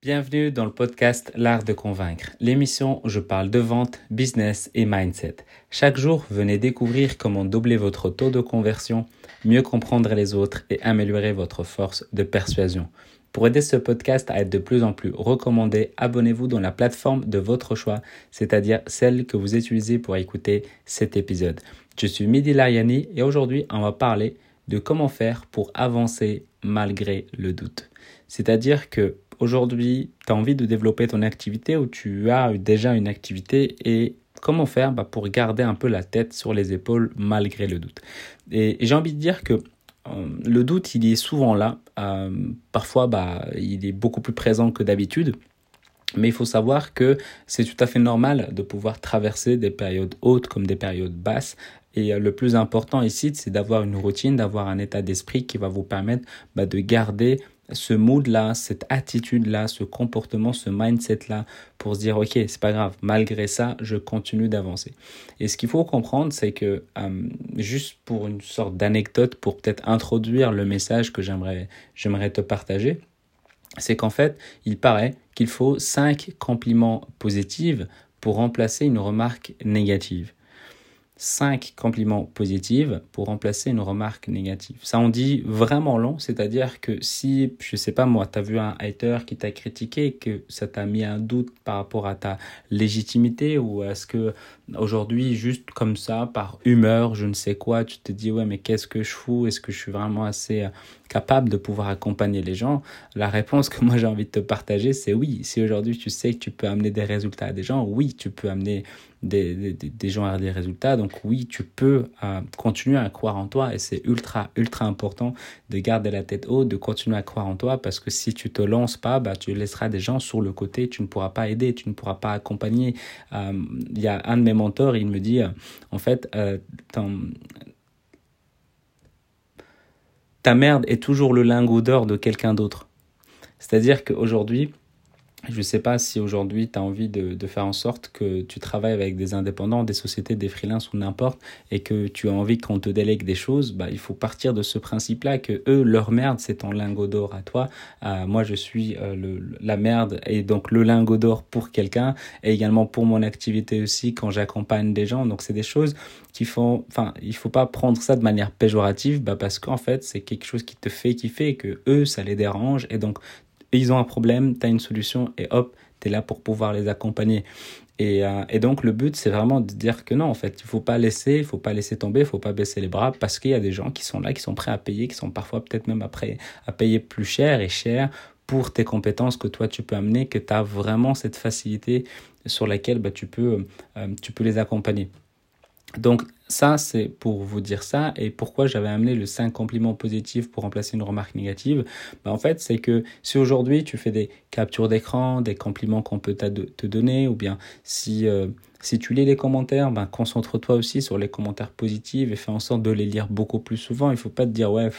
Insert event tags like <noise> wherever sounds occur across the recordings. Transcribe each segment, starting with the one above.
Bienvenue dans le podcast L'Art de Convaincre, l'émission où je parle de vente, business et mindset. Chaque jour, venez découvrir comment doubler votre taux de conversion, mieux comprendre les autres et améliorer votre force de persuasion. Pour aider ce podcast à être de plus en plus recommandé, abonnez-vous dans la plateforme de votre choix, c'est-à-dire celle que vous utilisez pour écouter cet épisode. Je suis Midi Lariani et aujourd'hui, on va parler de comment faire pour avancer malgré le doute. C'est-à-dire que aujourd'hui, tu as envie de développer ton activité ou tu as déjà une activité et comment faire bah, pour garder un peu la tête sur les épaules malgré le doute? Et, j'ai envie de dire que euh, le doute, il est souvent là. Euh, parfois, bah, il est beaucoup plus présent que d'habitude. Mais il faut savoir que c'est tout à fait normal de pouvoir traverser des périodes hautes comme des périodes basses. Et euh, le plus important ici, c'est d'avoir une routine, d'avoir un état d'esprit qui va vous permettre bah, de garder ce mood-là, cette attitude-là, ce comportement, ce mindset-là, pour se dire, OK, c'est pas grave, malgré ça, je continue d'avancer. Et ce qu'il faut comprendre, c'est que, euh, juste pour une sorte d'anecdote, pour peut-être introduire le message que j'aimerais, j'aimerais te partager, c'est qu'en fait, il paraît qu'il faut cinq compliments positifs pour remplacer une remarque négative. 5 compliments positifs pour remplacer une remarque négative. Ça on dit vraiment long, c'est-à-dire que si, je sais pas moi, tu as vu un hater qui t'a critiqué, que ça t'a mis un doute par rapport à ta légitimité ou est-ce que aujourd'hui, juste comme ça, par humeur, je ne sais quoi, tu te dis ouais mais qu'est-ce que je fous? Est-ce que je suis vraiment assez euh, capable de pouvoir accompagner les gens? La réponse que moi j'ai envie de te partager, c'est oui. Si aujourd'hui tu sais que tu peux amener des résultats à des gens, oui, tu peux amener des, des, gens à des résultats. Donc oui, tu peux euh, continuer à croire en toi et c'est ultra, ultra important de garder la tête haute, de continuer à croire en toi parce que si tu te lances pas, bah, tu laisseras des gens sur le côté, tu ne pourras pas aider, tu ne pourras pas accompagner. Euh, il y a un de mes mentors, il me dit, euh, en fait, ta merde est toujours le lingot d'or de quelqu'un d'autre. C'est-à-dire qu'aujourd'hui, je ne sais pas si aujourd'hui tu as envie de, de, faire en sorte que tu travailles avec des indépendants, des sociétés, des freelances ou n'importe, et que tu as envie qu'on te délègue des choses, bah, il faut partir de ce principe-là que eux, leur merde, c'est ton lingot d'or à toi. Euh, moi, je suis euh, le, la merde et donc le lingot d'or pour quelqu'un, et également pour mon activité aussi quand j'accompagne des gens. Donc, c'est des choses qui font, enfin, il faut pas prendre ça de manière péjorative, bah, parce qu'en fait, c'est quelque chose qui te fait kiffer et que eux, ça les dérange, et donc ils ont un problème, tu as une solution et hop, tu es là pour pouvoir les accompagner. Et, euh, et donc le but, c'est vraiment de dire que non, en fait, il faut pas laisser, il faut pas laisser tomber, il faut pas baisser les bras parce qu'il y a des gens qui sont là, qui sont prêts à payer, qui sont parfois peut-être même après à payer plus cher et cher pour tes compétences que toi tu peux amener, que tu as vraiment cette facilité sur laquelle bah, tu, peux, euh, tu peux les accompagner. Donc ça, c'est pour vous dire ça. Et pourquoi j'avais amené le 5 compliments positifs pour remplacer une remarque négative? Ben, En fait, c'est que si aujourd'hui tu fais des captures d'écran, des compliments qu'on peut te donner, ou bien si, euh, si tu lis les commentaires, ben, concentre-toi aussi sur les commentaires positifs et fais en sorte de les lire beaucoup plus souvent. Il faut pas te dire, ouais,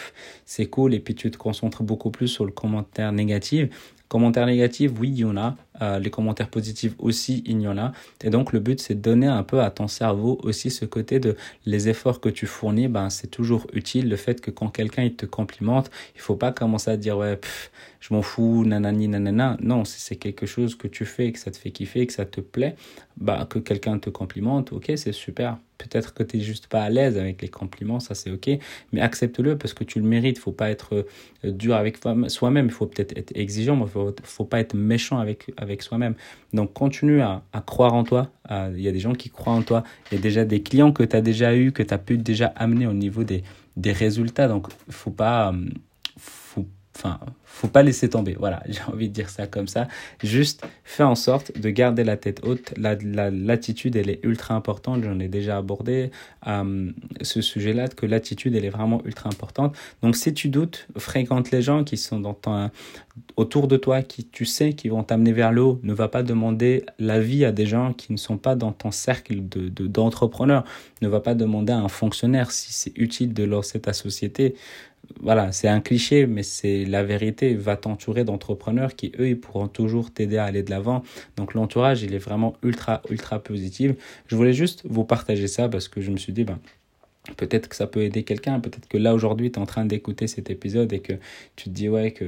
c'est cool, et puis tu te concentres beaucoup plus sur le commentaire négatif. Commentaires négatifs, oui, il y en a. Euh, les commentaires positifs aussi, il y en a. Et donc, le but, c'est de donner un peu à ton cerveau aussi ce côté de les efforts que tu fournis, ben, c'est toujours utile. Le fait que quand quelqu'un, il te complimente, il faut pas commencer à dire, ouais, je m'en fous, nanani, nanana. Non, si c'est quelque chose que tu fais, que ça te fait kiffer, que ça te plaît, bah, que quelqu'un te complimente, ok, c'est super. Peut-être que tu n'es juste pas à l'aise avec les compliments, ça c'est ok, mais accepte-le parce que tu le mérites. Il faut pas être euh, dur avec soi-même, il faut peut-être être exigeant, mais il faut, faut pas être méchant avec, avec soi-même. Donc continue à, croire en toi. Il y a des gens qui croient en toi. Il y a déjà des clients que tu as déjà eu, que tu as pu déjà amener au niveau des, des résultats. Donc faut pas, euh, faut, enfin, faut pas laisser tomber. Voilà, <laughs> j'ai envie de dire ça comme ça. Juste fais en sorte de garder la tête haute. La, l'attitude, elle est ultra importante. J'en ai déjà abordé euh, ce sujet-là, que l'attitude, elle est vraiment ultra importante. Donc, si tu doutes, fréquente les gens qui sont dans ton, autour de toi, qui tu sais qui vont t'amener vers le haut. Ne va pas demander l'avis à des gens qui ne sont pas dans ton cercle de, de, d'entrepreneurs. Ne va pas demander à un fonctionnaire si c'est utile de lancer ta société voilà, c'est un cliché, mais c'est la vérité. Va t'entourer d'entrepreneurs qui, eux, pourront toujours t'aider à aller de l'avant. Donc l'entourage, il est vraiment ultra, ultra positif. Je voulais juste vous partager ça parce que je me suis dit, ben, Peut-être que ça peut aider quelqu'un, peut-être que là aujourd'hui tu es en train d'écouter cet épisode et que tu te dis ouais que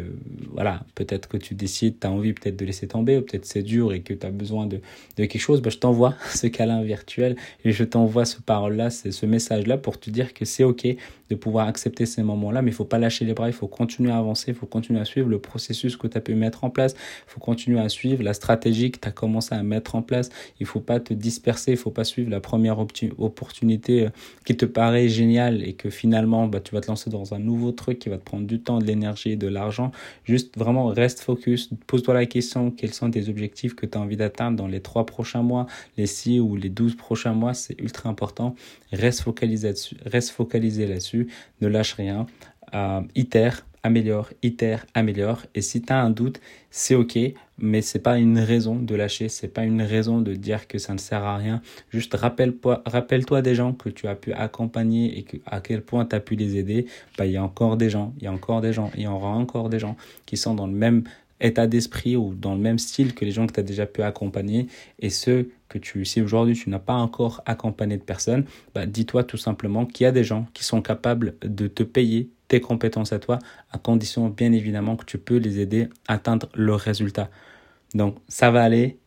voilà, peut-être que tu décides, tu as envie peut-être de laisser tomber, ou peut-être c'est dur et que tu as besoin de, de quelque chose, bah, je t'envoie <laughs> ce câlin virtuel et je t'envoie ce parole-là, ce message-là pour te dire que c'est ok de pouvoir accepter ces moments-là, mais il faut pas lâcher les bras, il faut continuer à avancer, il faut continuer à suivre le processus que tu as pu mettre en place, il faut continuer à suivre la stratégie que tu as commencé à mettre en place, il faut pas te disperser, il faut pas suivre la première opportunité euh, qui te paraît génial et que finalement bah, tu vas te lancer dans un nouveau truc qui va te prendre du temps, de l'énergie et de l'argent, juste vraiment reste focus, pose-toi la question quels sont tes objectifs que tu as envie d'atteindre dans les trois prochains mois, les six ou les 12 prochains mois, c'est ultra important. Reste focalisé là-dessus, là-dessus, ne lâche rien, euh, améliore, itère, améliore. Et si tu as un doute, c'est ok, mais c'est pas une raison de lâcher, c'est pas une raison de dire que ça ne sert à rien. Juste rappelle-toi rappelle des gens que tu as pu accompagner et à quel point tu as pu les aider. Bah, il y a encore des gens, il y a encore des gens, il y aura encore des gens qui sont dans le même état d'esprit ou dans le même style que les gens que tu as déjà pu accompagner et ceux que tu, si aujourd'hui tu n'as pas encore accompagné de personnes, bah, dis-toi tout simplement qu'il y a des gens qui sont capables de te payer tes compétences à toi, à condition bien évidemment que tu peux les aider à atteindre leurs résultats. Donc ça va aller,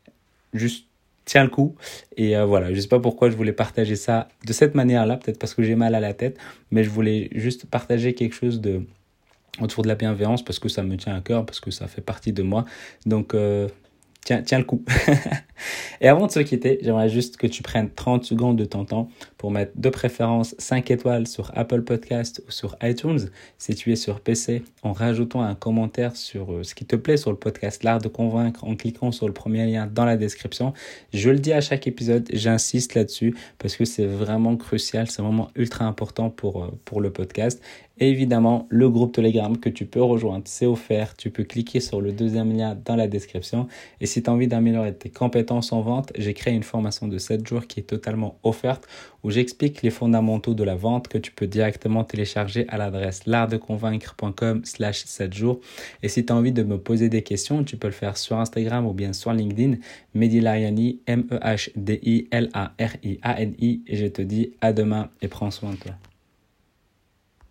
juste tiens le coup. Et euh, voilà, je sais pas pourquoi je voulais partager ça de cette manière-là, peut-être parce que j'ai mal à la tête, mais je voulais juste partager quelque chose de autour de la bienveillance parce que ça me tient à cœur, parce que ça fait partie de moi. Donc euh, tiens, tiens le coup. <laughs> Et avant de se quitter, j'aimerais juste que tu prennes 30 secondes de ton temps pour mettre de préférence 5 étoiles sur Apple Podcast ou sur iTunes si tu es sur PC en rajoutant un commentaire sur euh, ce qui te plaît sur le podcast L'Art de Convaincre en cliquant sur le premier lien dans la description. Je le dis à chaque épisode, j'insiste là-dessus parce que c'est vraiment crucial, c'est vraiment ultra important pour, euh, pour le podcast. Et évidemment, le groupe Telegram que tu peux rejoindre, c'est offert. Tu peux cliquer sur le deuxième lien dans la description. Et si tu as envie d'améliorer tes compétences en vente, j'ai créé une formation de 7 jours qui est totalement offerte où j'explique les fondamentaux de la vente que tu peux directement télécharger à l'adresse l'artdeconvaincre.com slash 7 jours. Et si tu as envie de me poser des questions, tu peux le faire sur Instagram ou bien sur LinkedIn. Mehdi Lariani, M-E-H-D-I-L-A-R-I-A-N-I. Et je te dis à demain et prends soin de toi.